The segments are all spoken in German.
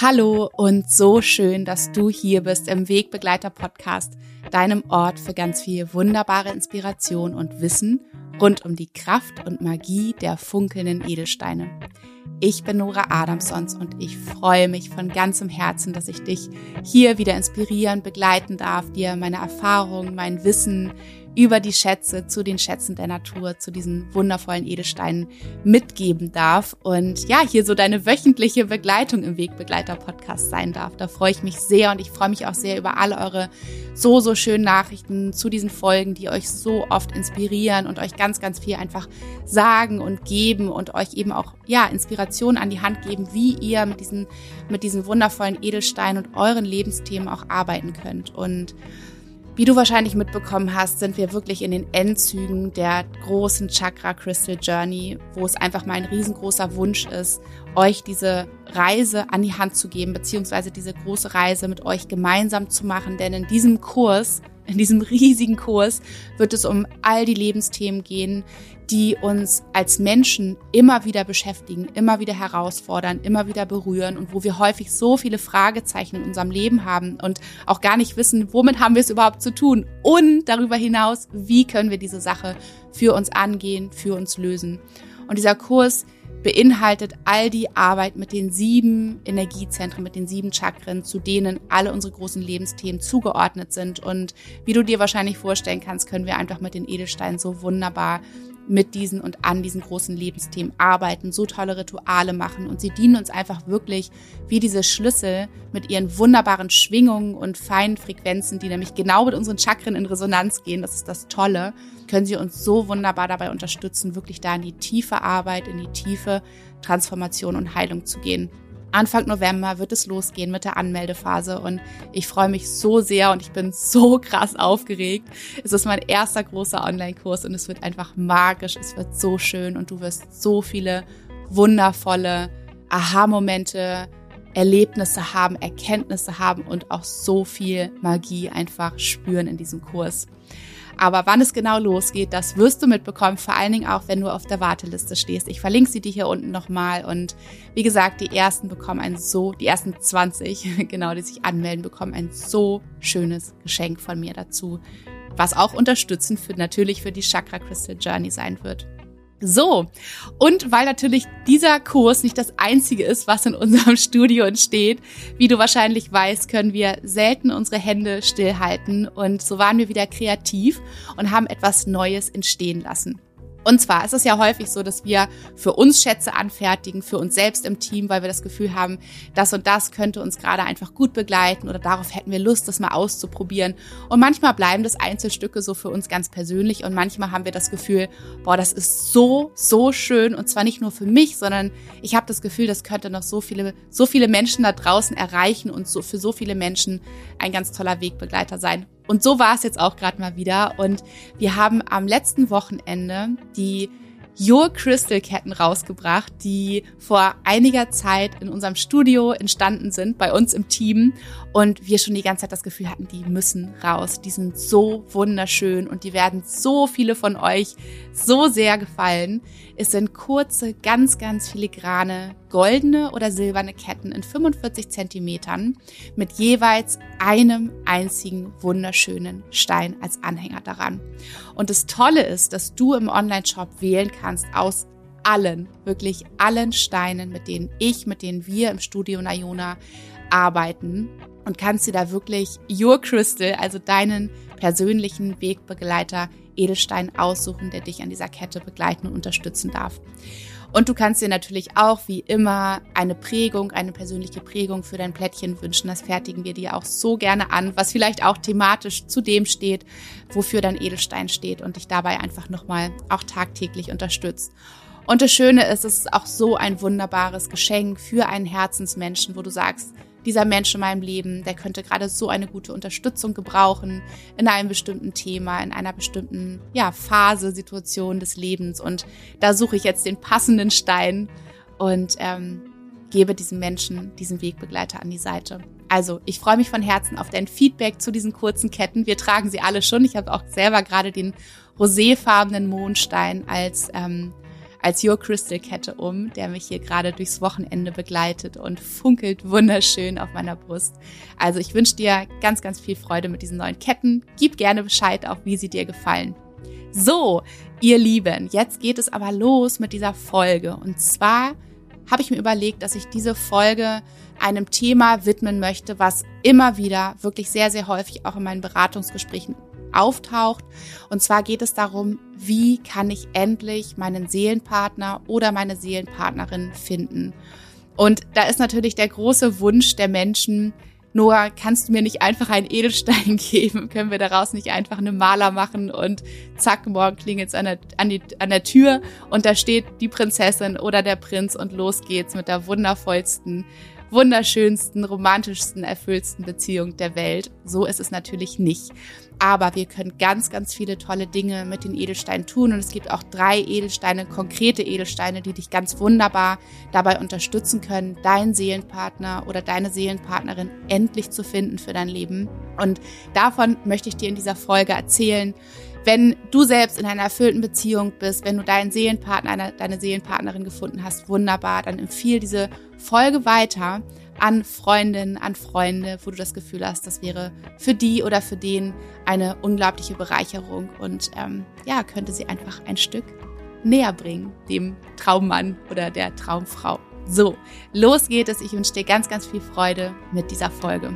Hallo und so schön, dass du hier bist im Wegbegleiter Podcast, deinem Ort für ganz viel wunderbare Inspiration und Wissen rund um die Kraft und Magie der funkelnden Edelsteine. Ich bin Nora Adamsons und ich freue mich von ganzem Herzen, dass ich dich hier wieder inspirieren, begleiten darf, dir meine Erfahrungen, mein Wissen über die Schätze, zu den Schätzen der Natur, zu diesen wundervollen Edelsteinen mitgeben darf und ja, hier so deine wöchentliche Begleitung im Wegbegleiter-Podcast sein darf. Da freue ich mich sehr und ich freue mich auch sehr über alle eure so, so schönen Nachrichten zu diesen Folgen, die euch so oft inspirieren und euch ganz, ganz viel einfach sagen und geben und euch eben auch, ja, Inspiration an die Hand geben, wie ihr mit diesen, mit diesen wundervollen Edelsteinen und euren Lebensthemen auch arbeiten könnt. Und wie du wahrscheinlich mitbekommen hast, sind wir wirklich in den Endzügen der großen Chakra Crystal Journey, wo es einfach mein riesengroßer Wunsch ist, euch diese Reise an die Hand zu geben, beziehungsweise diese große Reise mit euch gemeinsam zu machen. Denn in diesem Kurs in diesem riesigen Kurs wird es um all die Lebensthemen gehen, die uns als Menschen immer wieder beschäftigen, immer wieder herausfordern, immer wieder berühren und wo wir häufig so viele Fragezeichen in unserem Leben haben und auch gar nicht wissen, womit haben wir es überhaupt zu tun und darüber hinaus, wie können wir diese Sache für uns angehen, für uns lösen. Und dieser Kurs beinhaltet all die Arbeit mit den sieben Energiezentren, mit den sieben Chakren, zu denen alle unsere großen Lebensthemen zugeordnet sind. Und wie du dir wahrscheinlich vorstellen kannst, können wir einfach mit den Edelsteinen so wunderbar mit diesen und an diesen großen Lebensthemen arbeiten, so tolle Rituale machen und sie dienen uns einfach wirklich wie diese Schlüssel mit ihren wunderbaren Schwingungen und feinen Frequenzen, die nämlich genau mit unseren Chakren in Resonanz gehen. Das ist das Tolle. Können sie uns so wunderbar dabei unterstützen, wirklich da in die tiefe Arbeit, in die tiefe Transformation und Heilung zu gehen. Anfang November wird es losgehen mit der Anmeldephase und ich freue mich so sehr und ich bin so krass aufgeregt. Es ist mein erster großer Online-Kurs und es wird einfach magisch, es wird so schön und du wirst so viele wundervolle Aha-Momente, Erlebnisse haben, Erkenntnisse haben und auch so viel Magie einfach spüren in diesem Kurs. Aber wann es genau losgeht, das wirst du mitbekommen, vor allen Dingen auch, wenn du auf der Warteliste stehst. Ich verlinke sie dir hier unten nochmal. Und wie gesagt, die ersten bekommen ein so, die ersten 20, genau, die sich anmelden, bekommen ein so schönes Geschenk von mir dazu, was auch unterstützend für, natürlich für die Chakra Crystal Journey sein wird. So, und weil natürlich dieser Kurs nicht das einzige ist, was in unserem Studio entsteht, wie du wahrscheinlich weißt, können wir selten unsere Hände stillhalten und so waren wir wieder kreativ und haben etwas Neues entstehen lassen. Und zwar ist es ja häufig so, dass wir für uns Schätze anfertigen, für uns selbst im Team, weil wir das Gefühl haben, das und das könnte uns gerade einfach gut begleiten oder darauf hätten wir Lust, das mal auszuprobieren. Und manchmal bleiben das Einzelstücke so für uns ganz persönlich und manchmal haben wir das Gefühl, boah, das ist so, so schön und zwar nicht nur für mich, sondern ich habe das Gefühl, das könnte noch so viele, so viele Menschen da draußen erreichen und so für so viele Menschen ein ganz toller Wegbegleiter sein. Und so war es jetzt auch gerade mal wieder. Und wir haben am letzten Wochenende die Your Crystal Ketten rausgebracht, die vor einiger Zeit in unserem Studio entstanden sind, bei uns im Team. Und wir schon die ganze Zeit das Gefühl hatten, die müssen raus. Die sind so wunderschön und die werden so viele von euch so sehr gefallen. Es sind kurze, ganz, ganz filigrane, goldene oder silberne Ketten in 45 Zentimetern mit jeweils einem einzigen wunderschönen Stein als Anhänger daran. Und das Tolle ist, dass du im Online-Shop wählen kannst aus allen, wirklich allen Steinen, mit denen ich, mit denen wir im Studio Nayona arbeiten und kannst dir da wirklich Your Crystal, also deinen persönlichen Wegbegleiter Edelstein aussuchen, der dich an dieser Kette begleiten und unterstützen darf. Und du kannst dir natürlich auch wie immer eine Prägung, eine persönliche Prägung für dein Plättchen wünschen. Das fertigen wir dir auch so gerne an, was vielleicht auch thematisch zu dem steht, wofür dein Edelstein steht und dich dabei einfach nochmal auch tagtäglich unterstützt. Und das Schöne ist, es ist auch so ein wunderbares Geschenk für einen Herzensmenschen, wo du sagst, dieser Mensch in meinem Leben, der könnte gerade so eine gute Unterstützung gebrauchen in einem bestimmten Thema, in einer bestimmten ja, Phase, Situation des Lebens. Und da suche ich jetzt den passenden Stein und ähm, gebe diesem Menschen diesen Wegbegleiter an die Seite. Also, ich freue mich von Herzen auf dein Feedback zu diesen kurzen Ketten. Wir tragen sie alle schon. Ich habe auch selber gerade den roséfarbenen Mondstein als ähm, als Your Crystal Kette um, der mich hier gerade durchs Wochenende begleitet und funkelt wunderschön auf meiner Brust. Also ich wünsche dir ganz, ganz viel Freude mit diesen neuen Ketten. Gib gerne Bescheid, auch wie sie dir gefallen. So, ihr Lieben, jetzt geht es aber los mit dieser Folge. Und zwar habe ich mir überlegt, dass ich diese Folge einem Thema widmen möchte, was immer wieder wirklich sehr, sehr häufig auch in meinen Beratungsgesprächen auftaucht. Und zwar geht es darum, wie kann ich endlich meinen Seelenpartner oder meine Seelenpartnerin finden. Und da ist natürlich der große Wunsch der Menschen, Noah, kannst du mir nicht einfach einen Edelstein geben? Können wir daraus nicht einfach eine Maler machen und zack, morgen klingelt es an an, an der Tür und da steht die Prinzessin oder der Prinz und los geht's mit der wundervollsten wunderschönsten, romantischsten, erfüllsten Beziehung der Welt. So ist es natürlich nicht. Aber wir können ganz, ganz viele tolle Dinge mit den Edelsteinen tun. Und es gibt auch drei Edelsteine, konkrete Edelsteine, die dich ganz wunderbar dabei unterstützen können, deinen Seelenpartner oder deine Seelenpartnerin endlich zu finden für dein Leben. Und davon möchte ich dir in dieser Folge erzählen. Wenn du selbst in einer erfüllten Beziehung bist, wenn du deinen Seelenpartner, deine Seelenpartnerin gefunden hast, wunderbar, dann empfiehl diese Folge weiter an Freundinnen, an Freunde, wo du das Gefühl hast, das wäre für die oder für den eine unglaubliche Bereicherung und ähm, ja, könnte sie einfach ein Stück näher bringen, dem Traummann oder der Traumfrau. So, los geht es. Ich wünsche dir ganz, ganz viel Freude mit dieser Folge.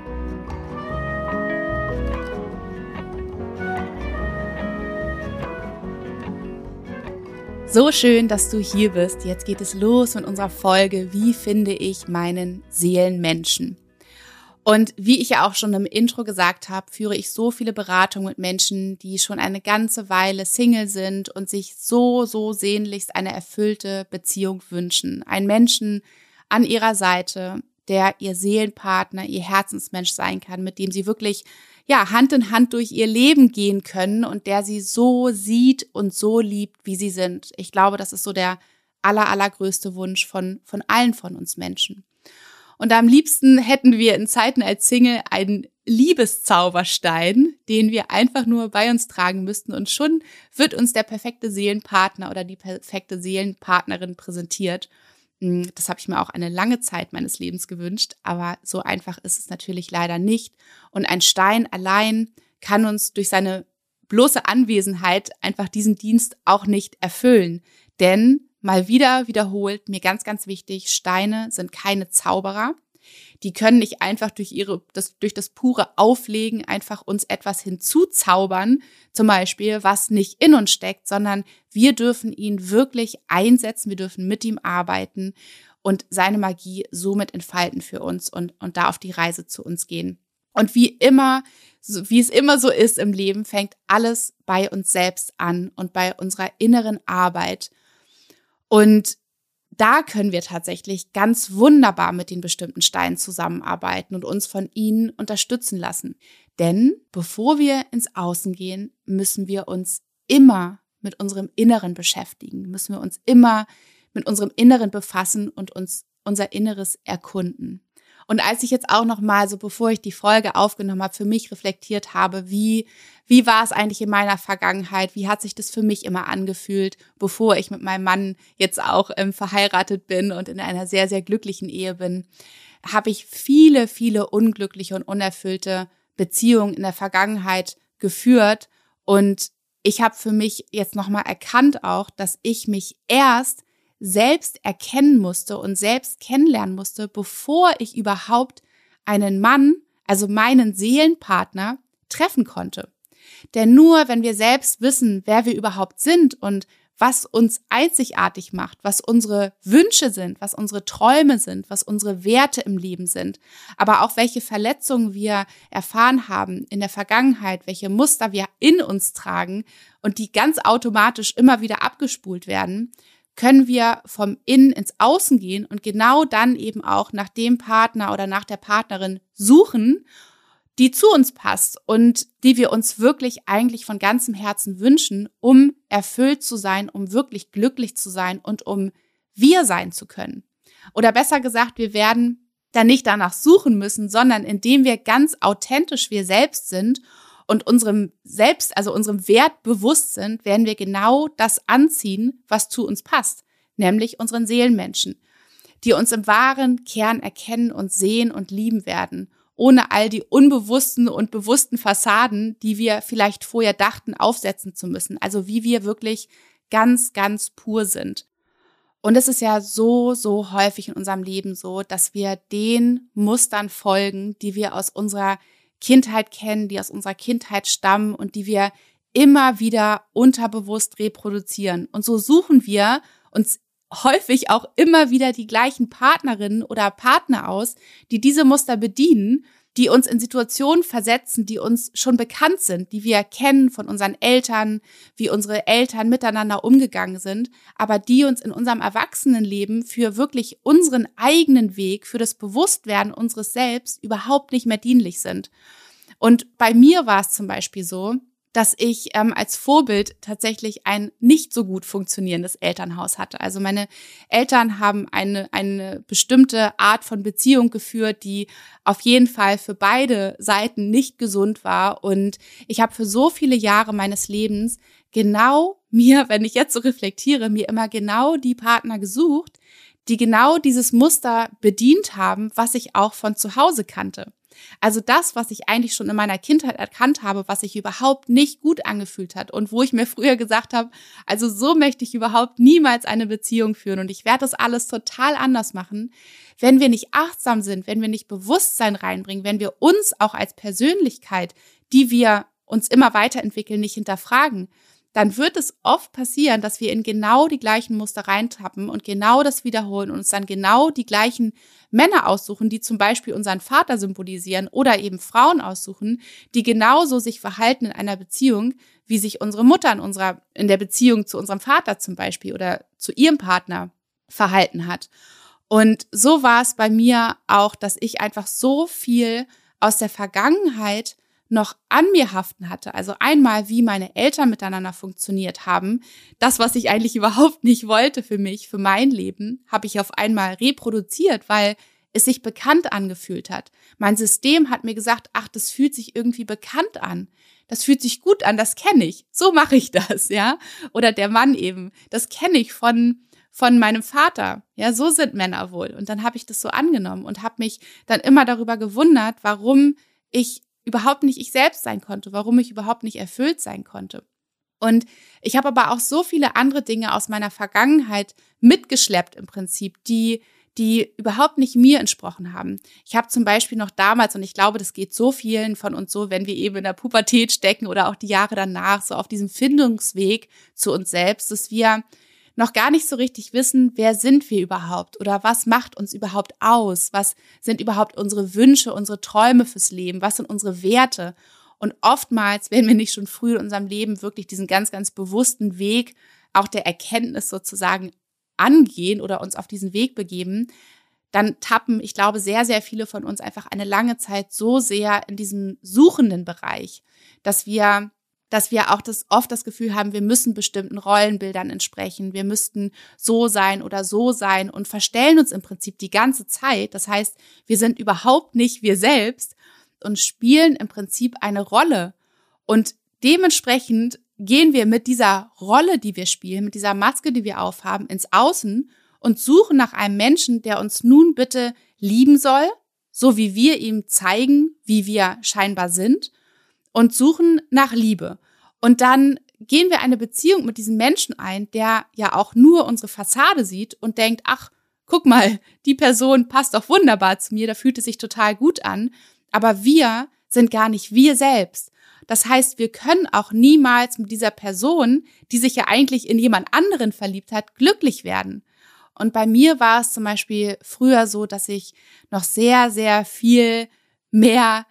So schön, dass du hier bist. Jetzt geht es los mit unserer Folge, wie finde ich meinen Seelenmenschen? Und wie ich ja auch schon im Intro gesagt habe, führe ich so viele Beratungen mit Menschen, die schon eine ganze Weile Single sind und sich so, so sehnlichst eine erfüllte Beziehung wünschen. Ein Menschen an ihrer Seite, der ihr Seelenpartner, ihr Herzensmensch sein kann, mit dem sie wirklich ja, Hand in Hand durch ihr Leben gehen können und der sie so sieht und so liebt, wie sie sind. Ich glaube, das ist so der aller, allergrößte Wunsch von, von allen von uns Menschen. Und am liebsten hätten wir in Zeiten als Single einen Liebeszauberstein, den wir einfach nur bei uns tragen müssten und schon wird uns der perfekte Seelenpartner oder die perfekte Seelenpartnerin präsentiert. Hm, das habe ich mir auch eine lange Zeit meines Lebens gewünscht, aber so einfach ist es natürlich leider nicht. Und ein Stein allein kann uns durch seine bloße Anwesenheit einfach diesen Dienst auch nicht erfüllen. Denn mal wieder wiederholt, mir ganz, ganz wichtig, Steine sind keine Zauberer. Die können nicht einfach durch ihre, das, durch das pure Auflegen einfach uns etwas hinzuzaubern, zum Beispiel, was nicht in uns steckt, sondern wir dürfen ihn wirklich einsetzen, wir dürfen mit ihm arbeiten und seine Magie somit entfalten für uns und, und da auf die Reise zu uns gehen. Und wie immer, wie es immer so ist im Leben, fängt alles bei uns selbst an und bei unserer inneren Arbeit. Und da können wir tatsächlich ganz wunderbar mit den bestimmten Steinen zusammenarbeiten und uns von ihnen unterstützen lassen. Denn bevor wir ins Außen gehen, müssen wir uns immer mit unserem Inneren beschäftigen, müssen wir uns immer mit unserem Inneren befassen und uns unser Inneres erkunden. Und als ich jetzt auch noch mal so, bevor ich die Folge aufgenommen habe, für mich reflektiert habe, wie wie war es eigentlich in meiner Vergangenheit? Wie hat sich das für mich immer angefühlt, bevor ich mit meinem Mann jetzt auch ähm, verheiratet bin und in einer sehr sehr glücklichen Ehe bin? Habe ich viele viele unglückliche und unerfüllte Beziehungen in der Vergangenheit geführt und ich habe für mich jetzt noch mal erkannt auch, dass ich mich erst selbst erkennen musste und selbst kennenlernen musste, bevor ich überhaupt einen Mann, also meinen Seelenpartner, treffen konnte. Denn nur wenn wir selbst wissen, wer wir überhaupt sind und was uns einzigartig macht, was unsere Wünsche sind, was unsere Träume sind, was unsere Werte im Leben sind, aber auch welche Verletzungen wir erfahren haben in der Vergangenheit, welche Muster wir in uns tragen und die ganz automatisch immer wieder abgespult werden, können wir vom Innen ins Außen gehen und genau dann eben auch nach dem Partner oder nach der Partnerin suchen, die zu uns passt und die wir uns wirklich eigentlich von ganzem Herzen wünschen, um erfüllt zu sein, um wirklich glücklich zu sein und um wir sein zu können. Oder besser gesagt, wir werden dann nicht danach suchen müssen, sondern indem wir ganz authentisch wir selbst sind und unserem Selbst, also unserem Wert bewusst sind, werden wir genau das anziehen, was zu uns passt. nämlich unseren Seelenmenschen, die uns im wahren Kern erkennen und sehen und lieben werden, ohne all die unbewussten und bewussten Fassaden, die wir vielleicht vorher dachten, aufsetzen zu müssen. Also wie wir wirklich ganz, ganz pur sind. Und es ist ja so, so häufig in unserem Leben so, dass wir den Mustern folgen, die wir aus unserer Kindheit kennen, die aus unserer Kindheit stammen und die wir immer wieder unterbewusst reproduzieren. Und so suchen wir uns häufig auch immer wieder die gleichen Partnerinnen oder Partner aus, die diese Muster bedienen, die uns in Situationen versetzen, die uns schon bekannt sind, die wir kennen von unseren Eltern, wie unsere Eltern miteinander umgegangen sind, aber die uns in unserem Erwachsenenleben für wirklich unseren eigenen Weg, für das Bewusstwerden unseres Selbst überhaupt nicht mehr dienlich sind. Und bei mir war es zum Beispiel so, dass ich ähm, als Vorbild tatsächlich ein nicht so gut funktionierendes Elternhaus hatte. Also meine Eltern haben eine, eine bestimmte Art von Beziehung geführt, die auf jeden Fall für beide Seiten nicht gesund war. Und ich habe für so viele Jahre meines Lebens genau mir, wenn ich jetzt so reflektiere, mir immer genau die Partner gesucht, die genau dieses Muster bedient haben, was ich auch von zu Hause kannte. Also das, was ich eigentlich schon in meiner Kindheit erkannt habe, was sich überhaupt nicht gut angefühlt hat und wo ich mir früher gesagt habe, also so möchte ich überhaupt niemals eine Beziehung führen und ich werde das alles total anders machen. Wenn wir nicht achtsam sind, wenn wir nicht Bewusstsein reinbringen, wenn wir uns auch als Persönlichkeit, die wir uns immer weiterentwickeln, nicht hinterfragen, dann wird es oft passieren, dass wir in genau die gleichen Muster reintappen und genau das wiederholen und uns dann genau die gleichen Männer aussuchen, die zum Beispiel unseren Vater symbolisieren oder eben Frauen aussuchen, die genauso sich verhalten in einer Beziehung, wie sich unsere Mutter in unserer, in der Beziehung zu unserem Vater zum Beispiel oder zu ihrem Partner verhalten hat. Und so war es bei mir auch, dass ich einfach so viel aus der Vergangenheit noch an mir haften hatte. Also einmal, wie meine Eltern miteinander funktioniert haben. Das, was ich eigentlich überhaupt nicht wollte für mich, für mein Leben, habe ich auf einmal reproduziert, weil es sich bekannt angefühlt hat. Mein System hat mir gesagt, ach, das fühlt sich irgendwie bekannt an. Das fühlt sich gut an, das kenne ich. So mache ich das, ja? Oder der Mann eben. Das kenne ich von von meinem Vater. Ja, so sind Männer wohl. Und dann habe ich das so angenommen und habe mich dann immer darüber gewundert, warum ich überhaupt nicht ich selbst sein konnte, warum ich überhaupt nicht erfüllt sein konnte. Und ich habe aber auch so viele andere Dinge aus meiner Vergangenheit mitgeschleppt im Prinzip, die die überhaupt nicht mir entsprochen haben. Ich habe zum Beispiel noch damals, und ich glaube, das geht so vielen von uns so, wenn wir eben in der Pubertät stecken oder auch die Jahre danach, so auf diesem Findungsweg zu uns selbst, dass wir noch gar nicht so richtig wissen, wer sind wir überhaupt oder was macht uns überhaupt aus? Was sind überhaupt unsere Wünsche, unsere Träume fürs Leben? Was sind unsere Werte? Und oftmals, wenn wir nicht schon früh in unserem Leben wirklich diesen ganz, ganz bewussten Weg auch der Erkenntnis sozusagen angehen oder uns auf diesen Weg begeben, dann tappen, ich glaube, sehr, sehr viele von uns einfach eine lange Zeit so sehr in diesem suchenden Bereich, dass wir dass wir auch das oft das Gefühl haben, wir müssen bestimmten Rollenbildern entsprechen, wir müssten so sein oder so sein und verstellen uns im Prinzip die ganze Zeit. Das heißt, wir sind überhaupt nicht wir selbst und spielen im Prinzip eine Rolle. Und dementsprechend gehen wir mit dieser Rolle, die wir spielen, mit dieser Maske, die wir aufhaben, ins Außen und suchen nach einem Menschen, der uns nun bitte lieben soll, so wie wir ihm zeigen, wie wir scheinbar sind und suchen nach Liebe. Und dann gehen wir eine Beziehung mit diesem Menschen ein, der ja auch nur unsere Fassade sieht und denkt, ach, guck mal, die Person passt doch wunderbar zu mir, da fühlt es sich total gut an. Aber wir sind gar nicht wir selbst. Das heißt, wir können auch niemals mit dieser Person, die sich ja eigentlich in jemand anderen verliebt hat, glücklich werden. Und bei mir war es zum Beispiel früher so, dass ich noch sehr, sehr viel mehr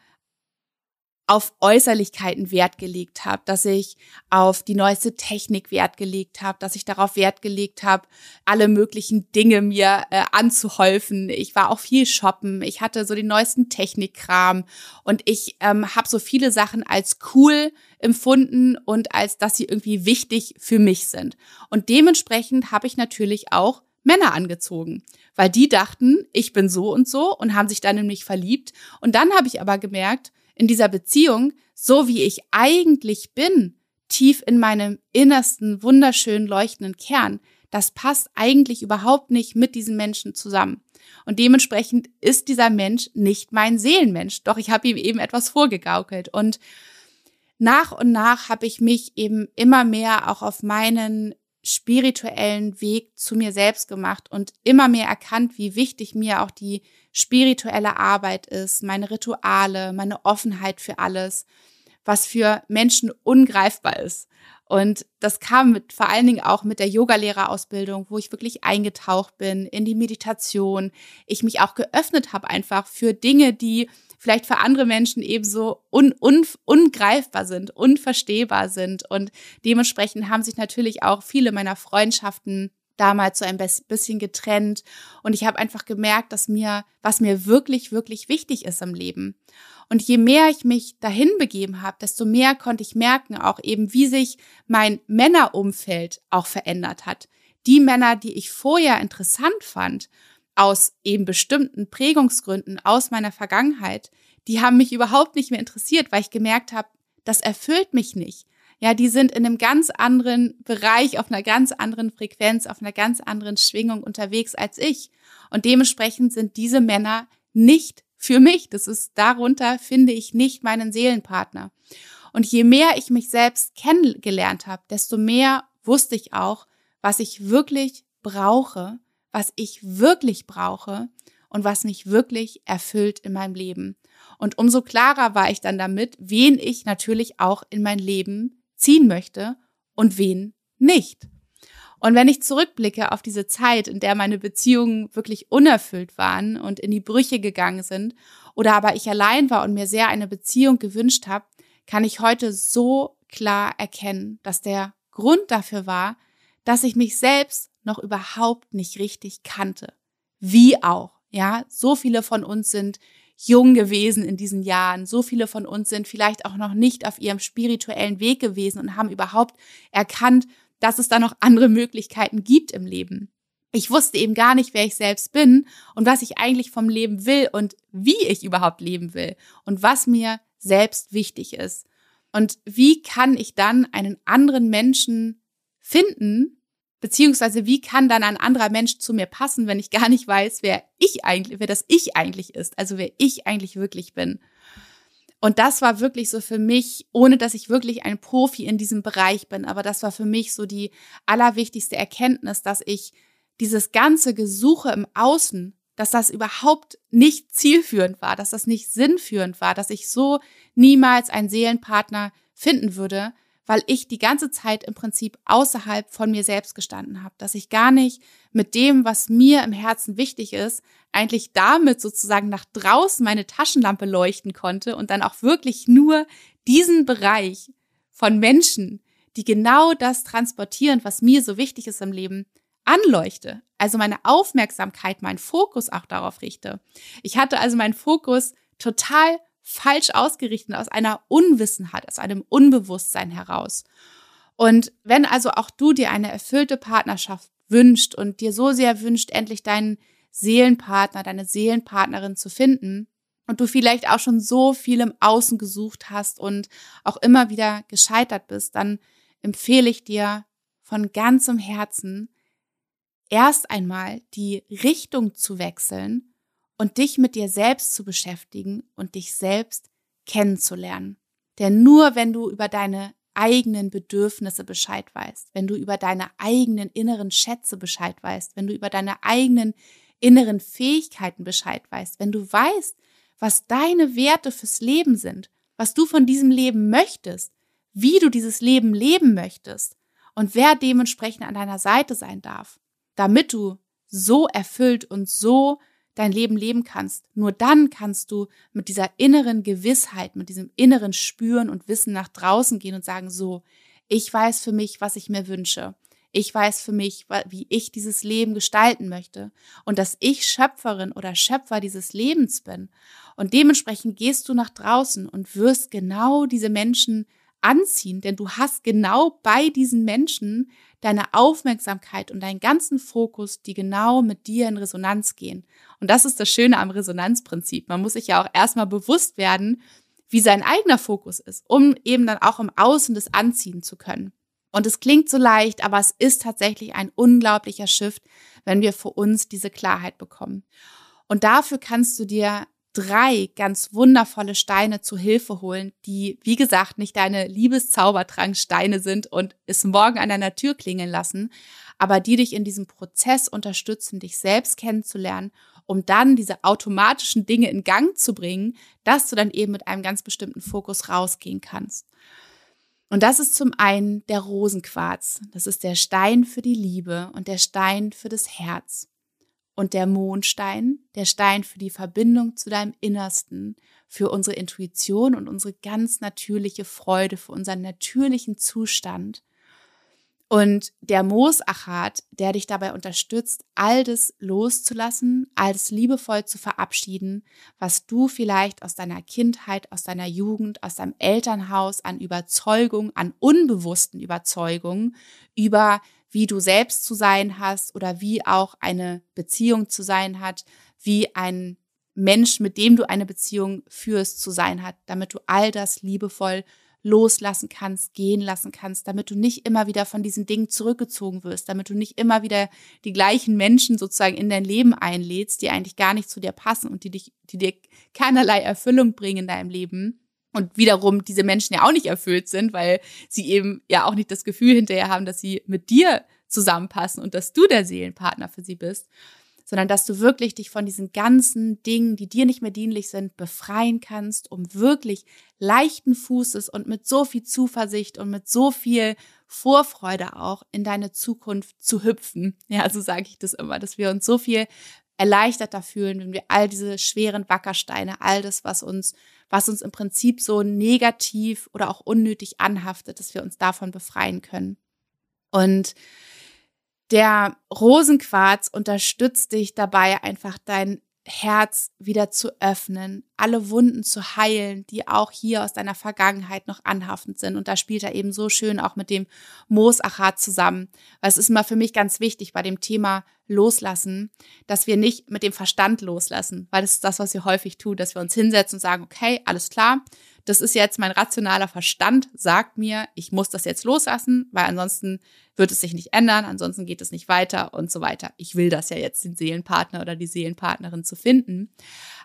auf Äußerlichkeiten Wert gelegt habe, dass ich auf die neueste Technik Wert gelegt habe, dass ich darauf Wert gelegt habe, alle möglichen Dinge mir äh, anzuhäufen. Ich war auch viel shoppen, ich hatte so den neuesten Technikkram und ich ähm, habe so viele Sachen als cool empfunden und als dass sie irgendwie wichtig für mich sind. Und dementsprechend habe ich natürlich auch Männer angezogen, weil die dachten, ich bin so und so und haben sich dann nämlich verliebt. Und dann habe ich aber gemerkt, in dieser Beziehung, so wie ich eigentlich bin, tief in meinem innersten, wunderschönen, leuchtenden Kern, das passt eigentlich überhaupt nicht mit diesem Menschen zusammen. Und dementsprechend ist dieser Mensch nicht mein Seelenmensch. Doch ich habe ihm eben etwas vorgegaukelt. Und nach und nach habe ich mich eben immer mehr auch auf meinen spirituellen Weg zu mir selbst gemacht und immer mehr erkannt, wie wichtig mir auch die spirituelle Arbeit ist, meine Rituale, meine Offenheit für alles, was für Menschen ungreifbar ist. Und das kam mit, vor allen Dingen auch mit der Yogalehrerausbildung, wo ich wirklich eingetaucht bin in die Meditation. Ich mich auch geöffnet habe einfach für Dinge, die vielleicht für andere Menschen ebenso un, un, ungreifbar sind, unverstehbar sind. Und dementsprechend haben sich natürlich auch viele meiner Freundschaften damals so ein bisschen getrennt und ich habe einfach gemerkt, dass mir, was mir wirklich, wirklich wichtig ist im Leben. Und je mehr ich mich dahin begeben habe, desto mehr konnte ich merken, auch eben, wie sich mein Männerumfeld auch verändert hat. Die Männer, die ich vorher interessant fand, aus eben bestimmten Prägungsgründen aus meiner Vergangenheit, die haben mich überhaupt nicht mehr interessiert, weil ich gemerkt habe, das erfüllt mich nicht. Ja, die sind in einem ganz anderen Bereich, auf einer ganz anderen Frequenz, auf einer ganz anderen Schwingung unterwegs als ich. Und dementsprechend sind diese Männer nicht für mich. Das ist darunter finde ich nicht meinen Seelenpartner. Und je mehr ich mich selbst kennengelernt habe, desto mehr wusste ich auch, was ich wirklich brauche, was ich wirklich brauche und was mich wirklich erfüllt in meinem Leben. Und umso klarer war ich dann damit, wen ich natürlich auch in mein Leben ziehen möchte und wen nicht. Und wenn ich zurückblicke auf diese Zeit, in der meine Beziehungen wirklich unerfüllt waren und in die Brüche gegangen sind, oder aber ich allein war und mir sehr eine Beziehung gewünscht habe, kann ich heute so klar erkennen, dass der Grund dafür war, dass ich mich selbst noch überhaupt nicht richtig kannte. Wie auch, ja, so viele von uns sind jung gewesen in diesen Jahren. So viele von uns sind vielleicht auch noch nicht auf ihrem spirituellen Weg gewesen und haben überhaupt erkannt, dass es da noch andere Möglichkeiten gibt im Leben. Ich wusste eben gar nicht, wer ich selbst bin und was ich eigentlich vom Leben will und wie ich überhaupt leben will und was mir selbst wichtig ist. Und wie kann ich dann einen anderen Menschen finden, beziehungsweise wie kann dann ein anderer Mensch zu mir passen, wenn ich gar nicht weiß, wer ich eigentlich, wer das ich eigentlich ist, also wer ich eigentlich wirklich bin. Und das war wirklich so für mich, ohne dass ich wirklich ein Profi in diesem Bereich bin, aber das war für mich so die allerwichtigste Erkenntnis, dass ich dieses ganze Gesuche im Außen, dass das überhaupt nicht zielführend war, dass das nicht sinnführend war, dass ich so niemals einen Seelenpartner finden würde, weil ich die ganze Zeit im Prinzip außerhalb von mir selbst gestanden habe, dass ich gar nicht mit dem, was mir im Herzen wichtig ist, eigentlich damit sozusagen nach draußen meine Taschenlampe leuchten konnte und dann auch wirklich nur diesen Bereich von Menschen, die genau das transportieren, was mir so wichtig ist im Leben, anleuchte. Also meine Aufmerksamkeit, mein Fokus auch darauf richte. Ich hatte also meinen Fokus total falsch ausgerichtet, aus einer Unwissenheit, aus einem Unbewusstsein heraus. Und wenn also auch du dir eine erfüllte Partnerschaft wünscht und dir so sehr wünscht, endlich deinen Seelenpartner, deine Seelenpartnerin zu finden, und du vielleicht auch schon so viel im Außen gesucht hast und auch immer wieder gescheitert bist, dann empfehle ich dir von ganzem Herzen, erst einmal die Richtung zu wechseln und dich mit dir selbst zu beschäftigen und dich selbst kennenzulernen. Denn nur wenn du über deine eigenen Bedürfnisse Bescheid weißt, wenn du über deine eigenen inneren Schätze Bescheid weißt, wenn du über deine eigenen inneren Fähigkeiten Bescheid weißt, wenn du weißt, was deine Werte fürs Leben sind, was du von diesem Leben möchtest, wie du dieses Leben leben möchtest und wer dementsprechend an deiner Seite sein darf, damit du so erfüllt und so dein Leben leben kannst. Nur dann kannst du mit dieser inneren Gewissheit, mit diesem inneren Spüren und Wissen nach draußen gehen und sagen, so, ich weiß für mich, was ich mir wünsche. Ich weiß für mich, wie ich dieses Leben gestalten möchte und dass ich Schöpferin oder Schöpfer dieses Lebens bin. Und dementsprechend gehst du nach draußen und wirst genau diese Menschen anziehen, denn du hast genau bei diesen Menschen deine Aufmerksamkeit und deinen ganzen Fokus, die genau mit dir in Resonanz gehen. Und das ist das Schöne am Resonanzprinzip. Man muss sich ja auch erstmal bewusst werden, wie sein eigener Fokus ist, um eben dann auch im Außen das anziehen zu können. Und es klingt so leicht, aber es ist tatsächlich ein unglaublicher Shift, wenn wir für uns diese Klarheit bekommen. Und dafür kannst du dir drei ganz wundervolle Steine zu Hilfe holen, die, wie gesagt, nicht deine Liebeszaubertranksteine sind und es morgen an deiner Tür klingeln lassen, aber die dich in diesem Prozess unterstützen, dich selbst kennenzulernen, um dann diese automatischen Dinge in Gang zu bringen, dass du dann eben mit einem ganz bestimmten Fokus rausgehen kannst. Und das ist zum einen der Rosenquarz. Das ist der Stein für die Liebe und der Stein für das Herz und der Mondstein, der Stein für die Verbindung zu deinem Innersten, für unsere Intuition und unsere ganz natürliche Freude, für unseren natürlichen Zustand. Und der Moosachat, der dich dabei unterstützt, all das loszulassen, all das liebevoll zu verabschieden, was du vielleicht aus deiner Kindheit, aus deiner Jugend, aus deinem Elternhaus an Überzeugung, an unbewussten Überzeugungen über wie du selbst zu sein hast oder wie auch eine Beziehung zu sein hat, wie ein Mensch, mit dem du eine Beziehung führst, zu sein hat, damit du all das liebevoll loslassen kannst, gehen lassen kannst, damit du nicht immer wieder von diesen Dingen zurückgezogen wirst, damit du nicht immer wieder die gleichen Menschen sozusagen in dein Leben einlädst, die eigentlich gar nicht zu dir passen und die dich, die dir keinerlei Erfüllung bringen in deinem Leben. Und wiederum diese Menschen ja auch nicht erfüllt sind, weil sie eben ja auch nicht das Gefühl hinterher haben, dass sie mit dir zusammenpassen und dass du der Seelenpartner für sie bist, sondern dass du wirklich dich von diesen ganzen Dingen, die dir nicht mehr dienlich sind, befreien kannst, um wirklich leichten Fußes und mit so viel Zuversicht und mit so viel Vorfreude auch in deine Zukunft zu hüpfen. Ja, so sage ich das immer, dass wir uns so viel erleichterter fühlen, wenn wir all diese schweren Wackersteine, all das, was uns, was uns im Prinzip so negativ oder auch unnötig anhaftet, dass wir uns davon befreien können. Und der Rosenquarz unterstützt dich dabei, einfach dein Herz wieder zu öffnen, alle Wunden zu heilen, die auch hier aus deiner Vergangenheit noch anhaftend sind. Und da spielt er eben so schön auch mit dem Moosachat zusammen. Weil es ist immer für mich ganz wichtig bei dem Thema Loslassen, dass wir nicht mit dem Verstand loslassen, weil das ist das, was wir häufig tun, dass wir uns hinsetzen und sagen, okay, alles klar, das ist jetzt mein rationaler Verstand, sagt mir, ich muss das jetzt loslassen, weil ansonsten wird es sich nicht ändern, ansonsten geht es nicht weiter und so weiter. Ich will das ja jetzt, den Seelenpartner oder die Seelenpartnerin zu finden.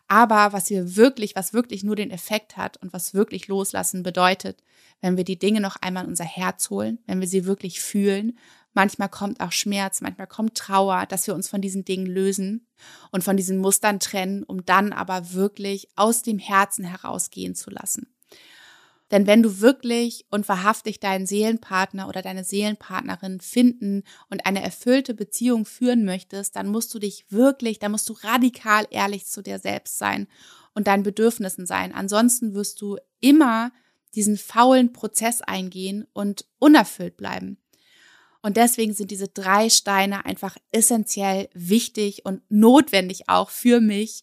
Aber was wir wirklich, was wirklich nur den Effekt hat und was wirklich loslassen bedeutet, wenn wir die Dinge noch einmal in unser Herz holen, wenn wir sie wirklich fühlen, manchmal kommt auch Schmerz, manchmal kommt Trauer, dass wir uns von diesen Dingen lösen und von diesen Mustern trennen, um dann aber wirklich aus dem Herzen herausgehen zu lassen. Denn wenn du wirklich und wahrhaftig deinen Seelenpartner oder deine Seelenpartnerin finden und eine erfüllte Beziehung führen möchtest, dann musst du dich wirklich, dann musst du radikal ehrlich zu dir selbst sein und deinen Bedürfnissen sein. Ansonsten wirst du immer diesen faulen Prozess eingehen und unerfüllt bleiben. Und deswegen sind diese drei Steine einfach essentiell wichtig und notwendig auch für mich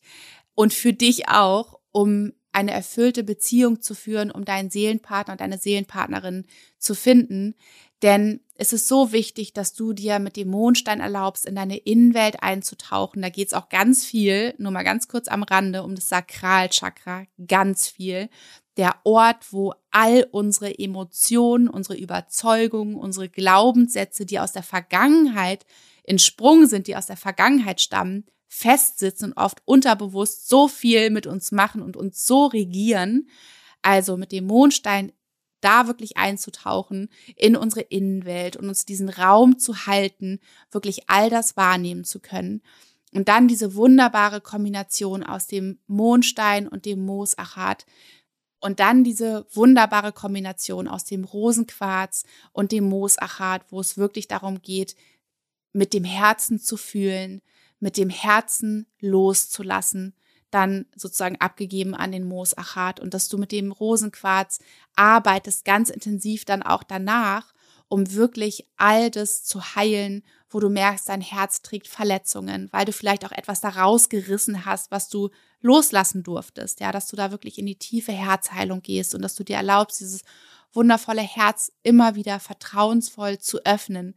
und für dich auch, um eine erfüllte Beziehung zu führen, um deinen Seelenpartner und deine Seelenpartnerin zu finden. Denn es ist so wichtig, dass du dir mit dem Mondstein erlaubst, in deine Innenwelt einzutauchen. Da geht es auch ganz viel, nur mal ganz kurz am Rande, um das Sakralchakra, ganz viel. Der Ort, wo all unsere Emotionen, unsere Überzeugungen, unsere Glaubenssätze, die aus der Vergangenheit entsprungen sind, die aus der Vergangenheit stammen, festsitzen und oft unterbewusst so viel mit uns machen und uns so regieren. Also mit dem Mondstein da wirklich einzutauchen in unsere Innenwelt und uns diesen Raum zu halten, wirklich all das wahrnehmen zu können. Und dann diese wunderbare Kombination aus dem Mondstein und dem Moosachat. Und dann diese wunderbare Kombination aus dem Rosenquarz und dem Moosachat, wo es wirklich darum geht, mit dem Herzen zu fühlen, mit dem Herzen loszulassen, dann sozusagen abgegeben an den Moosachat und dass du mit dem Rosenquarz arbeitest ganz intensiv dann auch danach, um wirklich all das zu heilen, wo du merkst, dein Herz trägt Verletzungen, weil du vielleicht auch etwas da rausgerissen hast, was du loslassen durftest, ja, dass du da wirklich in die tiefe Herzheilung gehst und dass du dir erlaubst, dieses wundervolle Herz immer wieder vertrauensvoll zu öffnen,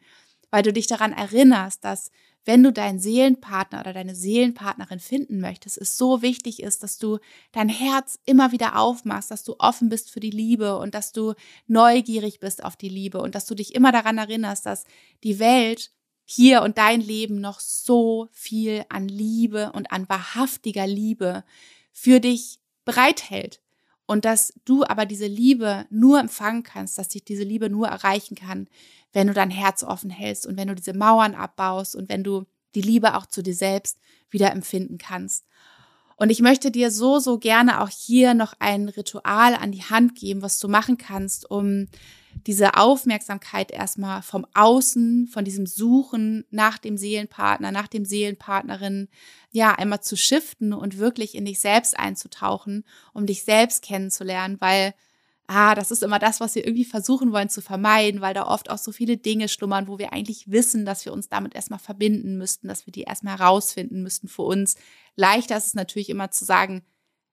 weil du dich daran erinnerst, dass wenn du deinen Seelenpartner oder deine Seelenpartnerin finden möchtest, es so wichtig ist, dass du dein Herz immer wieder aufmachst, dass du offen bist für die Liebe und dass du neugierig bist auf die Liebe und dass du dich immer daran erinnerst, dass die Welt hier und dein Leben noch so viel an Liebe und an wahrhaftiger Liebe für dich bereithält. Und dass du aber diese Liebe nur empfangen kannst, dass dich diese Liebe nur erreichen kann, wenn du dein Herz offen hältst und wenn du diese Mauern abbaust und wenn du die Liebe auch zu dir selbst wieder empfinden kannst. Und ich möchte dir so, so gerne auch hier noch ein Ritual an die Hand geben, was du machen kannst, um diese Aufmerksamkeit erstmal vom Außen, von diesem Suchen nach dem Seelenpartner, nach dem Seelenpartnerin, ja, einmal zu shiften und wirklich in dich selbst einzutauchen, um dich selbst kennenzulernen, weil ah, das ist immer das, was wir irgendwie versuchen wollen zu vermeiden, weil da oft auch so viele Dinge schlummern, wo wir eigentlich wissen, dass wir uns damit erstmal verbinden müssten, dass wir die erstmal herausfinden müssten für uns. Leichter ist es natürlich immer zu sagen,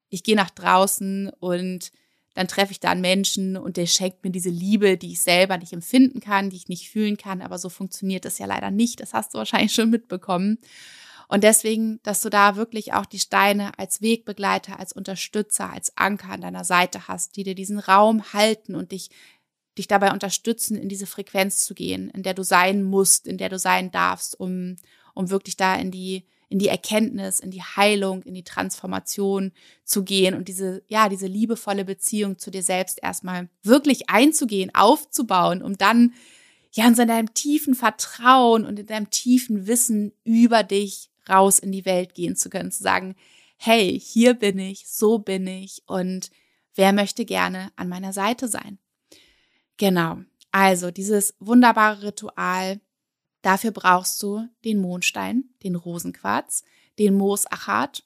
ich gehe nach draußen und dann treffe ich da einen Menschen und der schenkt mir diese Liebe, die ich selber nicht empfinden kann, die ich nicht fühlen kann, aber so funktioniert das ja leider nicht. Das hast du wahrscheinlich schon mitbekommen. Und deswegen, dass du da wirklich auch die Steine als Wegbegleiter, als Unterstützer, als Anker an deiner Seite hast, die dir diesen Raum halten und dich, dich dabei unterstützen, in diese Frequenz zu gehen, in der du sein musst, in der du sein darfst, um, um wirklich da in die, in die Erkenntnis, in die Heilung, in die Transformation zu gehen und diese, ja, diese liebevolle Beziehung zu dir selbst erstmal wirklich einzugehen, aufzubauen, um dann ja in deinem tiefen Vertrauen und in deinem tiefen Wissen über dich raus in die Welt gehen zu können, zu sagen, hey, hier bin ich, so bin ich und wer möchte gerne an meiner Seite sein? Genau. Also dieses wunderbare Ritual, dafür brauchst du den Mondstein, den Rosenquarz, den Moosachat,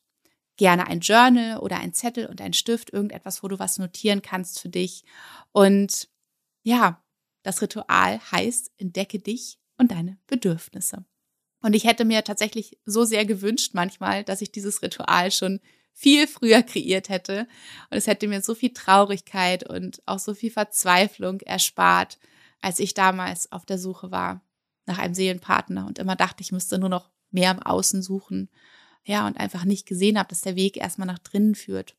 gerne ein Journal oder ein Zettel und ein Stift, irgendetwas, wo du was notieren kannst für dich. Und ja, das Ritual heißt, entdecke dich und deine Bedürfnisse. Und ich hätte mir tatsächlich so sehr gewünscht manchmal, dass ich dieses Ritual schon viel früher kreiert hätte. Und es hätte mir so viel Traurigkeit und auch so viel Verzweiflung erspart, als ich damals auf der Suche war nach einem Seelenpartner und immer dachte, ich müsste nur noch mehr im Außen suchen. Ja, und einfach nicht gesehen habe, dass der Weg erstmal nach drinnen führt.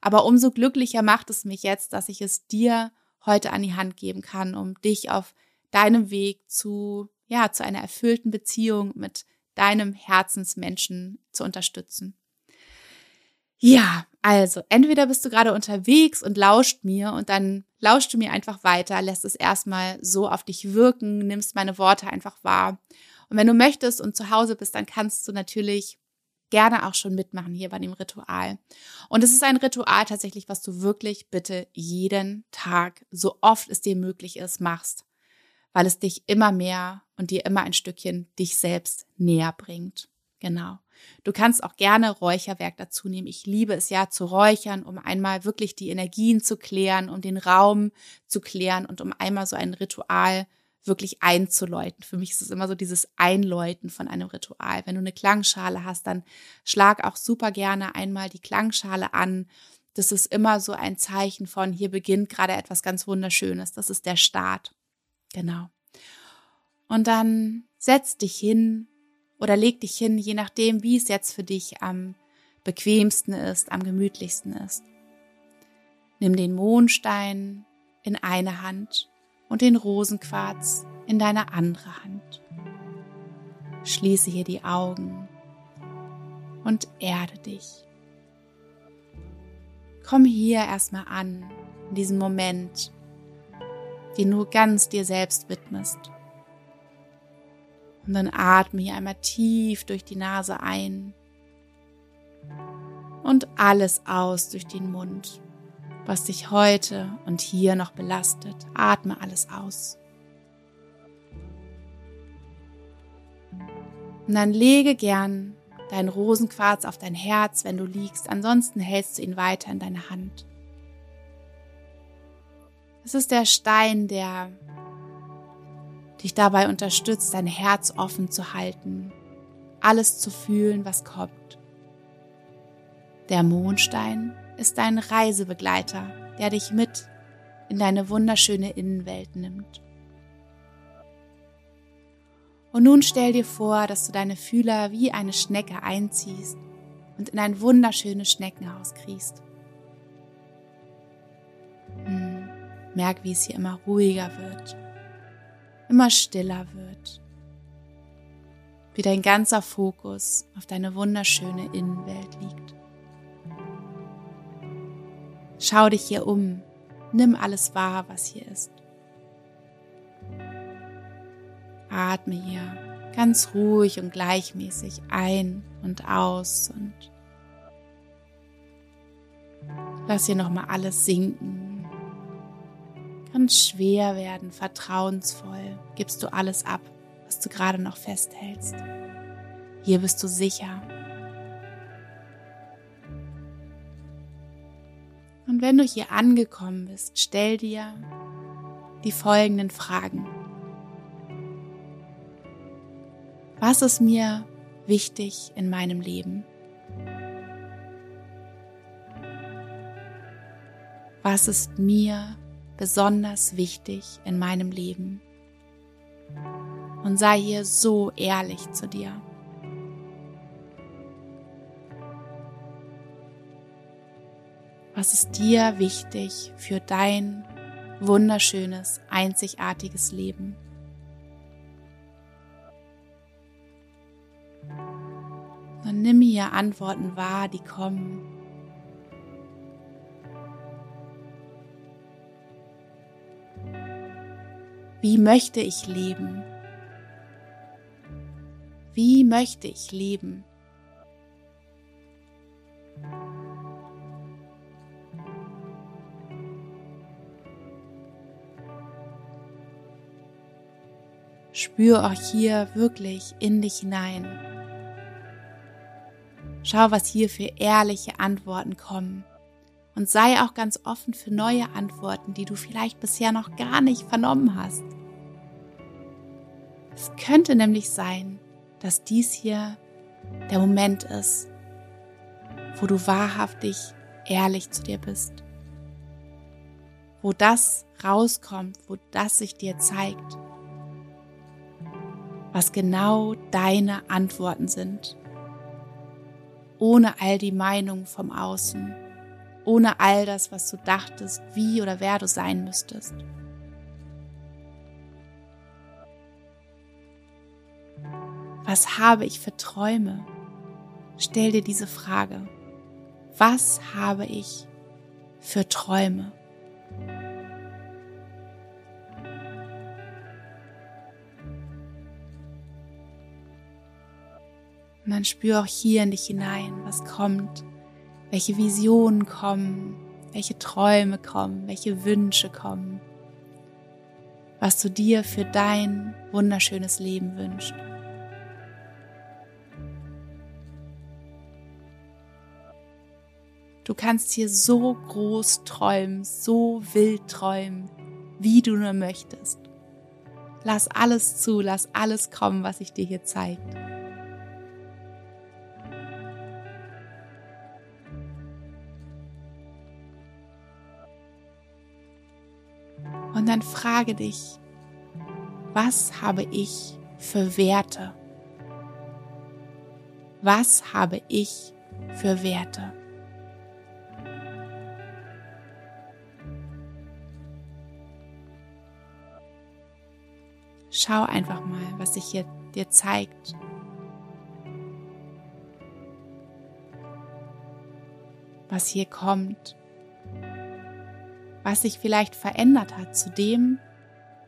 Aber umso glücklicher macht es mich jetzt, dass ich es dir heute an die Hand geben kann, um dich auf deinem Weg zu ja, zu einer erfüllten Beziehung mit deinem Herzensmenschen zu unterstützen. Ja, also entweder bist du gerade unterwegs und lauscht mir und dann lauscht du mir einfach weiter, lässt es erstmal so auf dich wirken, nimmst meine Worte einfach wahr. Und wenn du möchtest und zu Hause bist, dann kannst du natürlich gerne auch schon mitmachen hier bei dem Ritual. Und es ist ein Ritual tatsächlich, was du wirklich bitte jeden Tag, so oft es dir möglich ist, machst weil es dich immer mehr und dir immer ein Stückchen dich selbst näher bringt. Genau. Du kannst auch gerne Räucherwerk dazu nehmen. Ich liebe es ja zu räuchern, um einmal wirklich die Energien zu klären, um den Raum zu klären und um einmal so ein Ritual wirklich einzuläuten. Für mich ist es immer so dieses Einläuten von einem Ritual. Wenn du eine Klangschale hast, dann schlag auch super gerne einmal die Klangschale an. Das ist immer so ein Zeichen von, hier beginnt gerade etwas ganz Wunderschönes. Das ist der Start. Genau. Und dann setz dich hin oder leg dich hin, je nachdem, wie es jetzt für dich am bequemsten ist, am gemütlichsten ist. Nimm den Mondstein in eine Hand und den Rosenquarz in deine andere Hand. Schließe hier die Augen und erde dich. Komm hier erstmal an, in diesem Moment, den du ganz dir selbst widmest. Und dann atme hier einmal tief durch die Nase ein und alles aus durch den Mund, was dich heute und hier noch belastet. Atme alles aus. Und dann lege gern deinen Rosenquarz auf dein Herz, wenn du liegst. Ansonsten hältst du ihn weiter in deine Hand. Es ist der Stein, der dich dabei unterstützt, dein Herz offen zu halten, alles zu fühlen, was kommt. Der Mondstein ist dein Reisebegleiter, der dich mit in deine wunderschöne Innenwelt nimmt. Und nun stell dir vor, dass du deine Fühler wie eine Schnecke einziehst und in ein wunderschönes Schneckenhaus kriegst. Hm. Merk, wie es hier immer ruhiger wird, immer stiller wird, wie dein ganzer Fokus auf deine wunderschöne Innenwelt liegt. Schau dich hier um, nimm alles wahr, was hier ist. Atme hier ganz ruhig und gleichmäßig ein und aus und lass hier nochmal alles sinken. Ganz schwer werden, vertrauensvoll gibst du alles ab, was du gerade noch festhältst. Hier bist du sicher. Und wenn du hier angekommen bist, stell dir die folgenden Fragen. Was ist mir wichtig in meinem Leben? Was ist mir besonders wichtig in meinem Leben? Und sei hier so ehrlich zu dir. Was ist dir wichtig für dein wunderschönes, einzigartiges Leben? Und nimm hier Antworten wahr, die kommen. Wie möchte ich leben? Wie möchte ich leben? Spür auch hier wirklich in dich hinein. Schau, was hier für ehrliche Antworten kommen. Und sei auch ganz offen für neue Antworten, die du vielleicht bisher noch gar nicht vernommen hast. Es könnte nämlich sein, dass dies hier der Moment ist, wo du wahrhaftig ehrlich zu dir bist. Wo das rauskommt, wo das sich dir zeigt. Was genau deine Antworten sind ohne all die Meinung vom Außen, ohne all das, was du dachtest, wie oder wer du sein müsstest. Was habe ich für Träume? Stell dir diese Frage. Was habe ich für Träume? Und dann spür auch hier in dich hinein, was kommt, welche Visionen kommen, welche Träume kommen, welche Wünsche kommen, was du dir für dein wunderschönes Leben wünschst. Du kannst hier so groß träumen, so wild träumen, wie du nur möchtest. Lass alles zu, lass alles kommen, was sich dir hier zeigt. Dann frage dich, was habe ich für Werte? Was habe ich für Werte? Schau einfach mal, was sich hier dir zeigt. Was hier kommt was sich vielleicht verändert hat zu dem,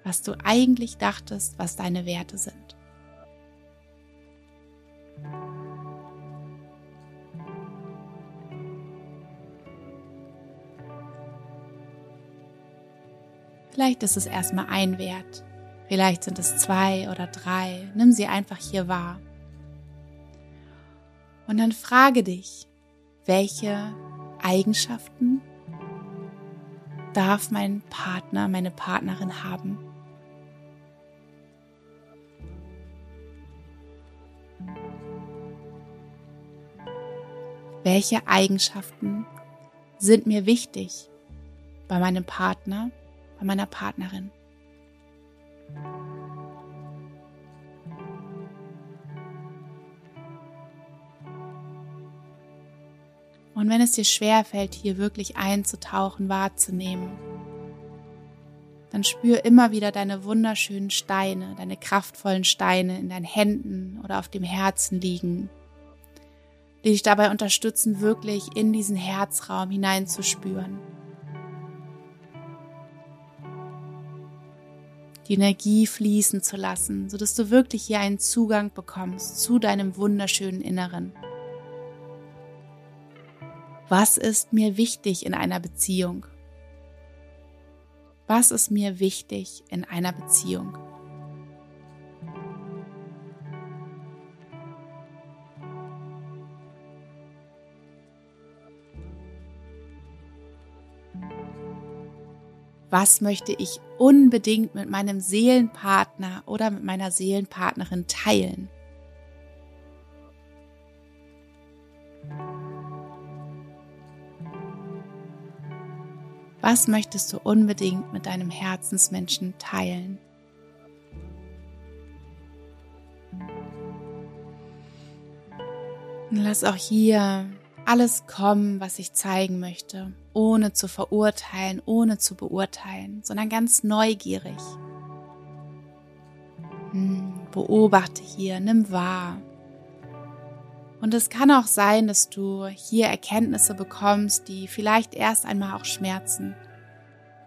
was du eigentlich dachtest, was deine Werte sind. Vielleicht ist es erstmal ein Wert, vielleicht sind es zwei oder drei. Nimm sie einfach hier wahr. Und dann frage dich, welche Eigenschaften darf mein Partner, meine Partnerin haben. Welche Eigenschaften sind mir wichtig bei meinem Partner, bei meiner Partnerin? Und wenn es dir schwerfällt, hier wirklich einzutauchen, wahrzunehmen, dann spür immer wieder deine wunderschönen Steine, deine kraftvollen Steine in deinen Händen oder auf dem Herzen liegen, die dich dabei unterstützen, wirklich in diesen Herzraum hineinzuspüren. Die Energie fließen zu lassen, sodass du wirklich hier einen Zugang bekommst zu deinem wunderschönen Inneren. Was ist mir wichtig in einer Beziehung? Was ist mir wichtig in einer Beziehung? Was möchte ich unbedingt mit meinem Seelenpartner oder mit meiner Seelenpartnerin teilen? Was möchtest du unbedingt mit deinem Herzensmenschen teilen? Und lass auch hier alles kommen, was ich zeigen möchte, ohne zu verurteilen, ohne zu beurteilen, sondern ganz neugierig. Hm, beobachte hier, nimm wahr. Und es kann auch sein, dass du hier Erkenntnisse bekommst, die vielleicht erst einmal auch schmerzen,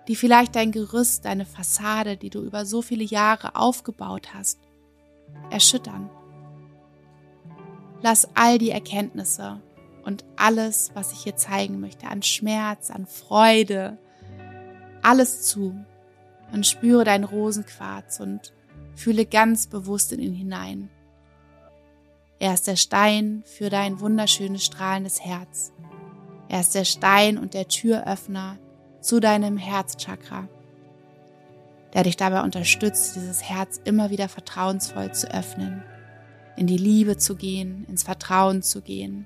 die vielleicht dein Gerüst, deine Fassade, die du über so viele Jahre aufgebaut hast, erschüttern. Lass all die Erkenntnisse und alles, was ich hier zeigen möchte, an Schmerz, an Freude, alles zu und spüre deinen Rosenquarz und fühle ganz bewusst in ihn hinein. Er ist der Stein für dein wunderschönes strahlendes Herz. Er ist der Stein und der Türöffner zu deinem Herzchakra, der dich dabei unterstützt, dieses Herz immer wieder vertrauensvoll zu öffnen, in die Liebe zu gehen, ins Vertrauen zu gehen,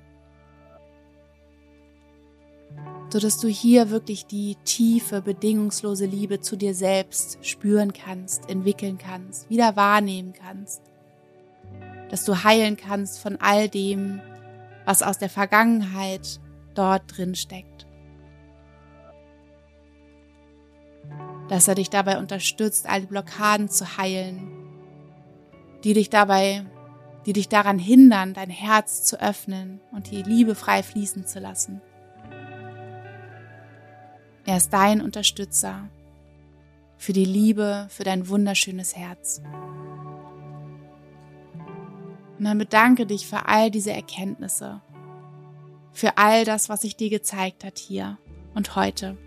so dass du hier wirklich die tiefe, bedingungslose Liebe zu dir selbst spüren kannst, entwickeln kannst, wieder wahrnehmen kannst dass du heilen kannst von all dem, was aus der Vergangenheit dort drin steckt. Dass er dich dabei unterstützt, all die Blockaden zu heilen, die dich dabei, die dich daran hindern, dein Herz zu öffnen und die Liebe frei fließen zu lassen. Er ist dein Unterstützer für die Liebe, für dein wunderschönes Herz. Und dann bedanke dich für all diese Erkenntnisse, für all das, was sich dir gezeigt hat hier und heute.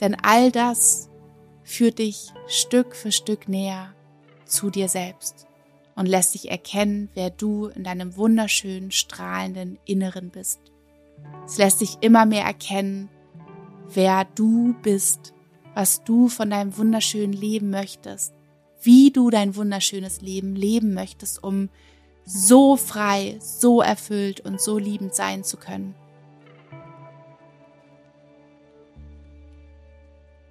Denn all das führt dich Stück für Stück näher zu dir selbst und lässt dich erkennen, wer du in deinem wunderschönen, strahlenden Inneren bist. Es lässt dich immer mehr erkennen, wer du bist, was du von deinem wunderschönen Leben möchtest, wie du dein wunderschönes Leben leben möchtest, um so frei, so erfüllt und so liebend sein zu können.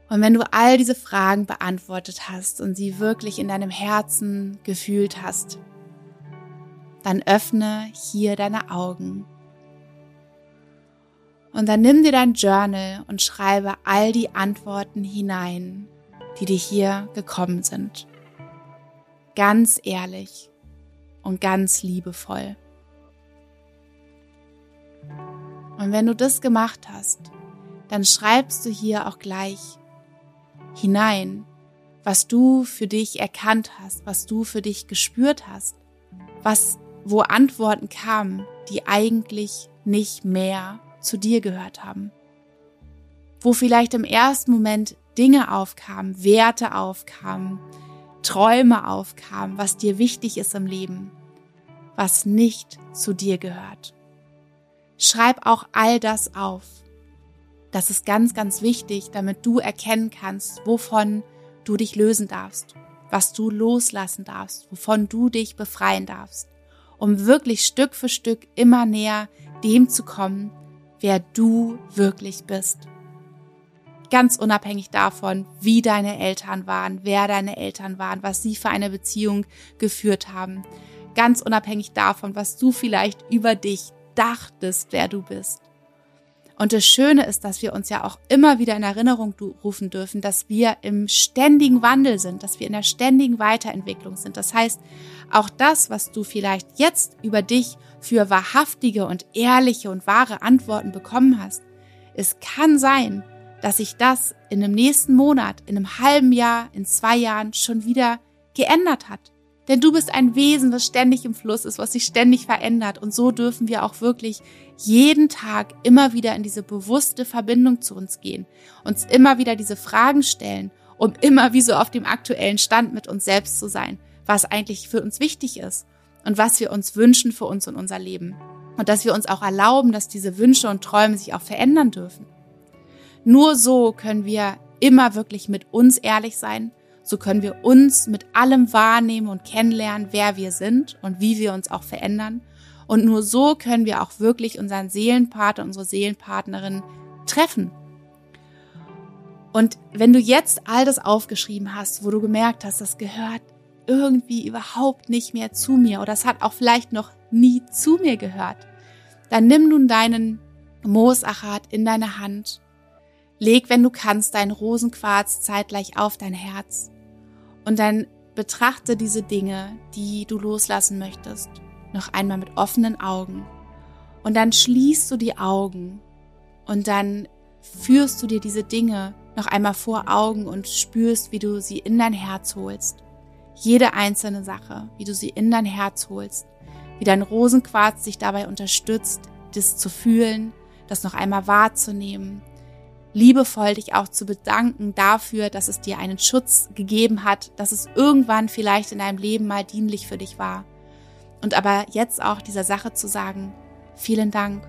Und wenn du all diese Fragen beantwortet hast und sie wirklich in deinem Herzen gefühlt hast, dann öffne hier deine Augen. Und dann nimm dir dein Journal und schreibe all die Antworten hinein, die dir hier gekommen sind. Ganz ehrlich und ganz liebevoll. Und wenn du das gemacht hast, dann schreibst du hier auch gleich hinein, was du für dich erkannt hast, was du für dich gespürt hast, was, wo Antworten kamen, die eigentlich nicht mehr zu dir gehört haben. Wo vielleicht im ersten Moment Dinge aufkamen, Werte aufkamen, Träume aufkamen, was dir wichtig ist im Leben, was nicht zu dir gehört. Schreib auch all das auf. Das ist ganz, ganz wichtig, damit du erkennen kannst, wovon du dich lösen darfst, was du loslassen darfst, wovon du dich befreien darfst, um wirklich Stück für Stück immer näher dem zu kommen, wer du wirklich bist ganz unabhängig davon, wie deine Eltern waren, wer deine Eltern waren, was sie für eine Beziehung geführt haben, ganz unabhängig davon, was du vielleicht über dich dachtest, wer du bist Und das Schöne ist, dass wir uns ja auch immer wieder in Erinnerung rufen dürfen, dass wir im ständigen Wandel sind, dass wir in der ständigen Weiterentwicklung sind. Das heißt, auch das, was du vielleicht jetzt über dich für wahrhaftige und ehrliche und wahre Antworten bekommen hast, es kann sein, dass sich das in einem nächsten Monat, in einem halben Jahr, in zwei Jahren schon wieder geändert hat. Denn du bist ein Wesen, was ständig im Fluss ist, was sich ständig verändert. Und so dürfen wir auch wirklich jeden Tag immer wieder in diese bewusste Verbindung zu uns gehen, uns immer wieder diese Fragen stellen, um immer wie so auf dem aktuellen Stand mit uns selbst zu sein, was eigentlich für uns wichtig ist und was wir uns wünschen für uns und unser Leben. Und dass wir uns auch erlauben, dass diese Wünsche und Träume sich auch verändern dürfen. Nur so können wir immer wirklich mit uns ehrlich sein so können wir uns mit allem wahrnehmen und kennenlernen, wer wir sind und wie wir uns auch verändern. Und nur so können wir auch wirklich unseren Seelenpartner, unsere Seelenpartnerin treffen. Und wenn du jetzt all das aufgeschrieben hast, wo du gemerkt hast, das gehört irgendwie überhaupt nicht mehr zu mir oder es hat auch vielleicht noch nie zu mir gehört, dann nimm nun deinen Moosachat in deine Hand Leg, wenn du kannst, deinen Rosenquarz zeitgleich auf dein Herz und dann betrachte diese Dinge, die du loslassen möchtest, noch einmal mit offenen Augen. Und dann schließt du die Augen und dann führst du dir diese Dinge noch einmal vor Augen und spürst, wie du sie in dein Herz holst. Jede einzelne Sache, wie du sie in dein Herz holst, wie dein Rosenquarz dich dabei unterstützt, das zu fühlen, das noch einmal wahrzunehmen, liebevoll dich auch zu bedanken dafür, dass es dir einen Schutz gegeben hat, dass es irgendwann vielleicht in deinem Leben mal dienlich für dich war. Und aber jetzt auch dieser Sache zu sagen, vielen Dank.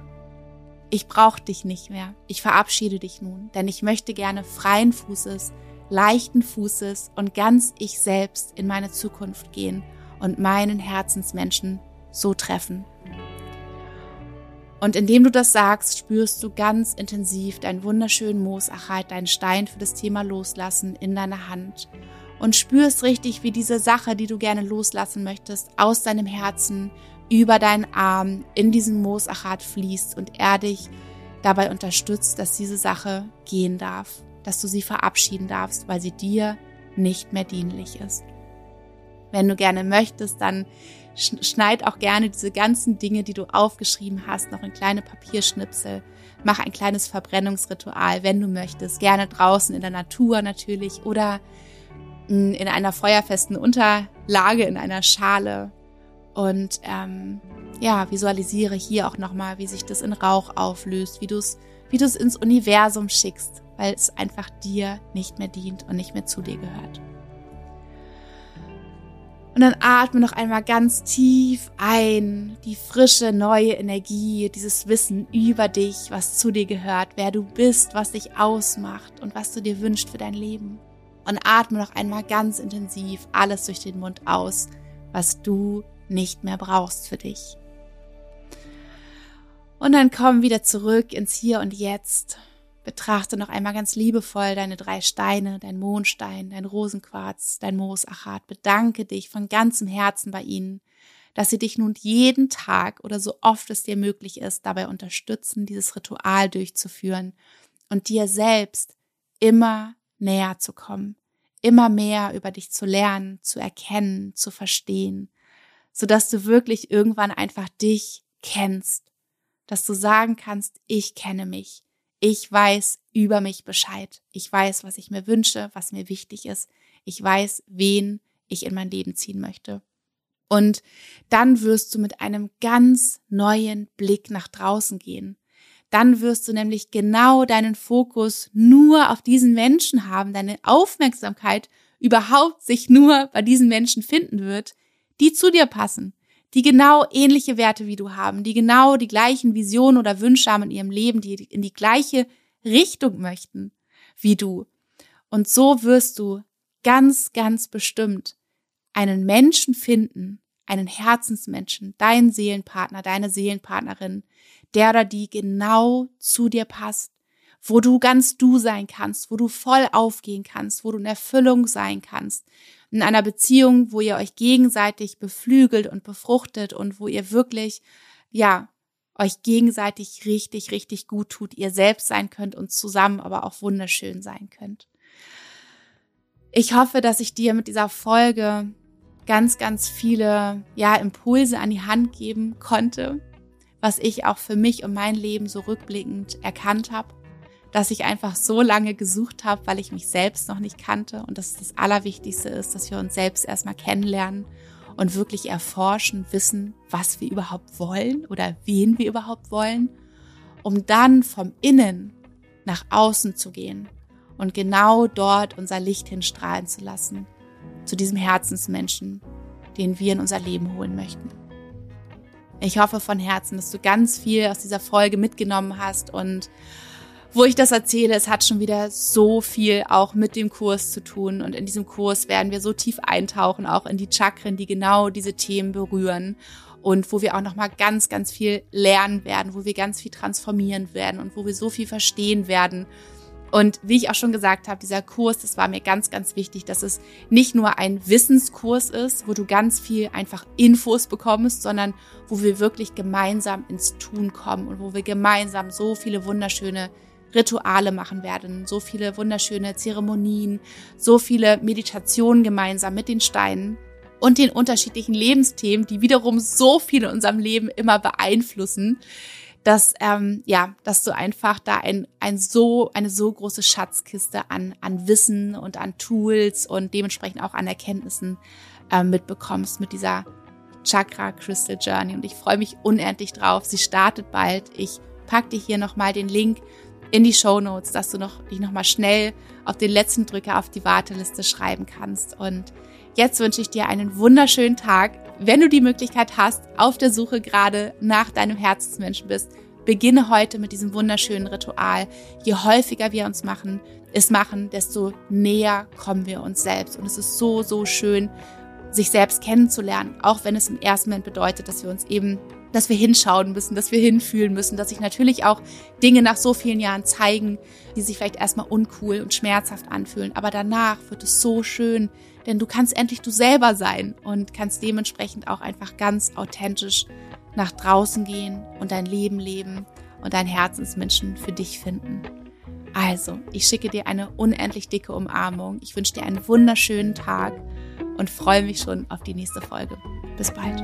Ich brauche dich nicht mehr. Ich verabschiede dich nun, denn ich möchte gerne freien Fußes, leichten Fußes und ganz ich selbst in meine Zukunft gehen und meinen Herzensmenschen so treffen. Und indem du das sagst, spürst du ganz intensiv deinen wunderschönen Moosacheit, deinen Stein für das Thema Loslassen in deiner Hand und spürst richtig, wie diese Sache, die du gerne loslassen möchtest, aus deinem Herzen über deinen Arm in diesen Moosachat fließt und er dich dabei unterstützt, dass diese Sache gehen darf, dass du sie verabschieden darfst, weil sie dir nicht mehr dienlich ist. Wenn du gerne möchtest, dann schneid auch gerne diese ganzen Dinge, die du aufgeschrieben hast, noch in kleine Papierschnipsel. Mach ein kleines Verbrennungsritual, wenn du möchtest. Gerne draußen in der Natur natürlich oder mm, in einer feuerfesten Unterlage, in einer Schale. Und ähm, ja, visualisiere hier auch nochmal, wie sich das in Rauch auflöst, wie du es wie du es ins Universum schickst, weil es einfach dir nicht mehr dient und nicht mehr zu dir gehört. Und dann atme noch einmal ganz tief ein, die frische, neue Energie, dieses Wissen über dich, was zu dir gehört, wer du bist, was dich ausmacht und was du dir wünschst für dein Leben. Und atme noch einmal ganz intensiv alles durch den Mund aus, was du nicht mehr brauchst für dich. Und dann komm wieder zurück ins Hier und Jetzt Betrachte noch einmal ganz liebevoll deine drei Steine, dein Mondstein, dein Rosenquarz, dein Moosachat. Bedanke dich von ganzem Herzen bei ihnen, dass sie dich nun jeden Tag oder so oft es dir möglich ist, dabei unterstützen, dieses Ritual durchzuführen und dir selbst immer näher zu kommen, immer mehr über dich zu lernen, zu erkennen, zu verstehen, so dass du wirklich irgendwann einfach dich kennst, dass du sagen kannst, ich kenne mich ich weiß über mich Bescheid. Ich weiß, was ich mir wünsche, was mir wichtig ist. Ich weiß, wen ich in mein Leben ziehen möchte. Und dann wirst du mit einem ganz neuen Blick nach draußen gehen. Dann wirst du nämlich genau deinen Fokus nur auf diesen Menschen haben, deine Aufmerksamkeit überhaupt sich nur bei diesen Menschen finden wird, die zu dir passen, die genau ähnliche Werte wie du haben, die genau die gleichen Visionen oder Wünsche haben in ihrem Leben, die in die gleiche Richtung möchten wie du. Und so wirst du ganz, ganz bestimmt einen Menschen finden, einen Herzensmenschen, deinen Seelenpartner, deine Seelenpartnerin, der oder die genau zu dir passt, wo du ganz du sein kannst, wo du voll aufgehen kannst, wo du in Erfüllung sein kannst, in einer Beziehung, wo ihr euch gegenseitig beflügelt und befruchtet und wo ihr wirklich, ja, euch gegenseitig richtig, richtig gut tut, ihr selbst sein könnt und zusammen aber auch wunderschön sein könnt. Ich hoffe, dass ich dir mit dieser Folge ganz, ganz viele, ja, Impulse an die Hand geben konnte, was ich auch für mich und mein Leben so rückblickend erkannt habe, dass ich einfach so lange gesucht habe, weil ich mich selbst noch nicht kannte und dass das Allerwichtigste ist, dass wir uns selbst erstmal kennenlernen und wirklich erforschen, wissen, was wir überhaupt wollen oder wen wir überhaupt wollen, um dann vom Innen nach außen zu gehen und genau dort unser Licht hinstrahlen zu lassen, zu diesem Herzensmenschen, den wir in unser Leben holen möchten. Ich hoffe von Herzen, dass du ganz viel aus dieser Folge mitgenommen hast und wo ich das erzähle, es hat schon wieder so viel auch mit dem Kurs zu tun. Und in diesem Kurs werden wir so tief eintauchen, auch in die Chakren, die genau diese Themen berühren. Und wo wir auch nochmal ganz, ganz viel lernen werden, wo wir ganz viel transformieren werden und wo wir so viel verstehen werden. Und wie ich auch schon gesagt habe, dieser Kurs, das war mir ganz, ganz wichtig, dass es nicht nur ein Wissenskurs ist, wo du ganz viel einfach Infos bekommst, sondern wo wir wirklich gemeinsam ins Tun kommen und wo wir gemeinsam so viele wunderschöne Rituale machen werden, so viele wunderschöne Zeremonien, so viele Meditationen gemeinsam mit den Steinen und den unterschiedlichen Lebensthemen, die wiederum so viel in unserem Leben immer beeinflussen, dass ähm, ja, dass du einfach da ein, ein so eine so große Schatzkiste an an Wissen und an Tools und dementsprechend auch an Erkenntnissen äh, mitbekommst mit dieser Chakra Crystal Journey und ich freue mich unendlich drauf. Sie startet bald. Ich pack dir hier noch mal den Link in die Show Notes, dass du noch, dich nochmal schnell auf den letzten Drücker auf die Warteliste schreiben kannst. Und jetzt wünsche ich dir einen wunderschönen Tag. Wenn du die Möglichkeit hast, auf der Suche gerade nach deinem Herzensmenschen bist, beginne heute mit diesem wunderschönen Ritual. Je häufiger wir uns machen, es machen, desto näher kommen wir uns selbst. Und es ist so, so schön, sich selbst kennenzulernen, auch wenn es im ersten Moment bedeutet, dass wir uns eben dass wir hinschauen müssen, dass wir hinfühlen müssen, dass sich natürlich auch Dinge nach so vielen Jahren zeigen, die sich vielleicht erstmal uncool und schmerzhaft anfühlen. Aber danach wird es so schön, denn du kannst endlich du selber sein und kannst dementsprechend auch einfach ganz authentisch nach draußen gehen und dein Leben leben und dein Herzensmenschen für dich finden. Also, ich schicke dir eine unendlich dicke Umarmung. Ich wünsche dir einen wunderschönen Tag und freue mich schon auf die nächste Folge. Bis bald.